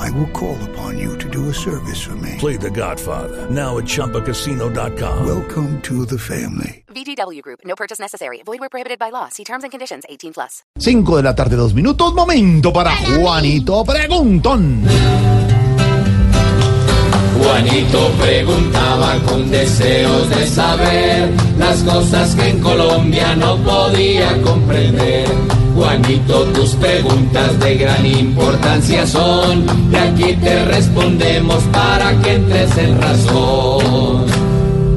I will call upon you to do a service for me. Play The Godfather now at ChumbaCasino.com. Welcome to the family. VGW Group. No purchase necessary. Void where prohibited by law. See terms and conditions. 18 plus. 5 de la tarde, dos minutos. Momento para Juanito Preguntón. Juanito preguntaba con deseos de saber las cosas que en Colombia no podía comprender. Juanito, tus preguntas de gran importancia son, de aquí te respondemos para que entres en razón.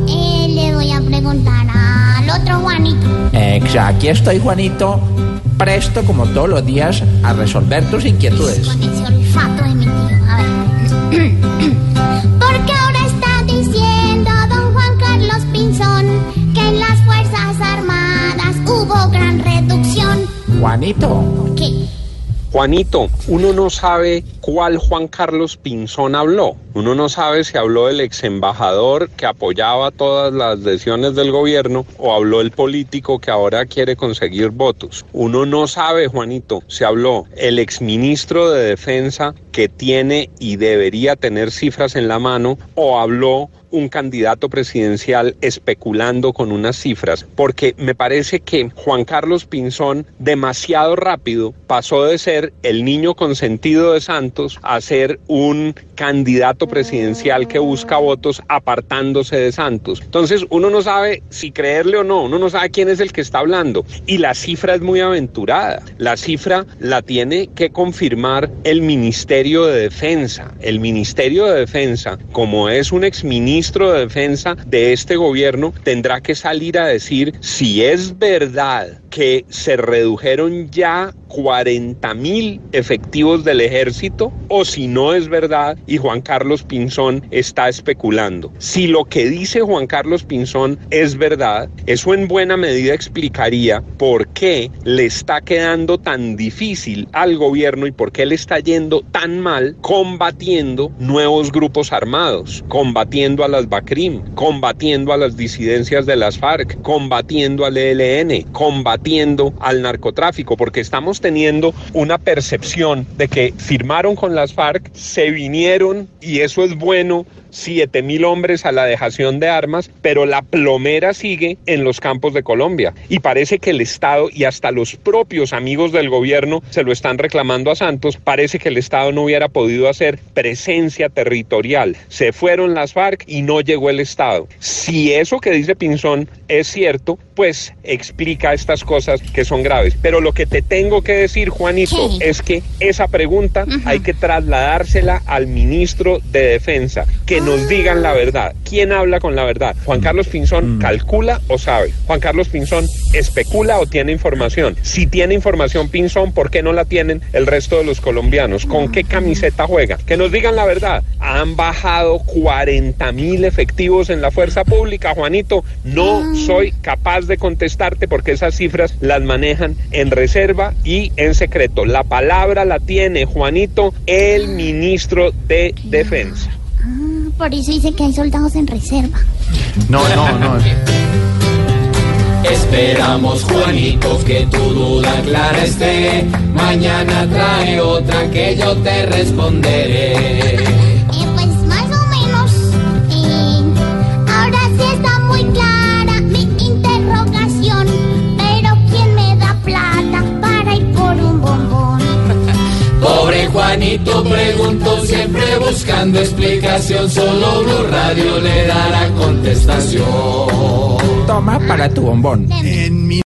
Eh, le voy a preguntar al otro Juanito. Exacto, aquí estoy Juanito, presto como todos los días a resolver tus inquietudes. Con ese olfato de mi Juanito, ¿Por qué? Juanito, uno no sabe cuál Juan Carlos Pinzón habló. Uno no sabe si habló el ex embajador que apoyaba todas las decisiones del gobierno o habló el político que ahora quiere conseguir votos. Uno no sabe, Juanito, si habló el ex ministro de Defensa que tiene y debería tener cifras en la mano o habló un candidato presidencial especulando con unas cifras, porque me parece que Juan Carlos Pinzón demasiado rápido pasó de ser el niño consentido de Santos a ser un candidato presidencial que busca votos apartándose de Santos. Entonces uno no sabe si creerle o no, uno no sabe quién es el que está hablando y la cifra es muy aventurada. La cifra la tiene que confirmar el Ministerio de Defensa. El Ministerio de Defensa, como es un exministro de Defensa de este gobierno, tendrá que salir a decir si es verdad que se redujeron ya 40 mil efectivos del ejército o si no es verdad y Juan Carlos Pinzón está especulando. Si lo que dice Juan Carlos Pinzón es verdad, eso en buena medida explicaría por qué le está quedando tan difícil al gobierno y por qué le está yendo tan mal combatiendo nuevos grupos armados, combatiendo a las BACRIM, combatiendo a las disidencias de las FARC, combatiendo al ELN, combatiendo al narcotráfico, porque estamos teniendo una percepción de que firmaron con las FARC, se vinieron y eso es bueno 7 mil hombres a la dejación de armas, pero la plomera sigue en los campos de Colombia. Y parece que el Estado y hasta los propios amigos del gobierno se lo están reclamando a Santos. Parece que el Estado no hubiera podido hacer presencia territorial. Se fueron las FARC y no llegó el Estado. Si eso que dice Pinzón es cierto, pues explica estas cosas que son graves. Pero lo que te tengo que decir, Juanito, es que esa pregunta hay que trasladársela al ministro de Defensa, que nos digan la verdad. ¿Quién habla con la verdad? ¿Juan Carlos Pinzón calcula o sabe? ¿Juan Carlos Pinzón especula o tiene información? Si tiene información Pinzón, ¿por qué no la tienen el resto de los colombianos? ¿Con qué camiseta juega? Que nos digan la verdad. Han bajado 40 mil efectivos en la fuerza pública, Juanito. No soy capaz de contestarte porque esas cifras las manejan en reserva y en secreto. La palabra la tiene, Juanito, el ministro de Defensa. Ah, por eso dice que hay soldados en reserva. No, no, no. Esperamos, Juanito, que tu duda clara esté. Mañana trae otra que yo te responderé. Siempre buscando explicación. Solo Blue Radio le dará contestación. toma para tu bombón. De- En mi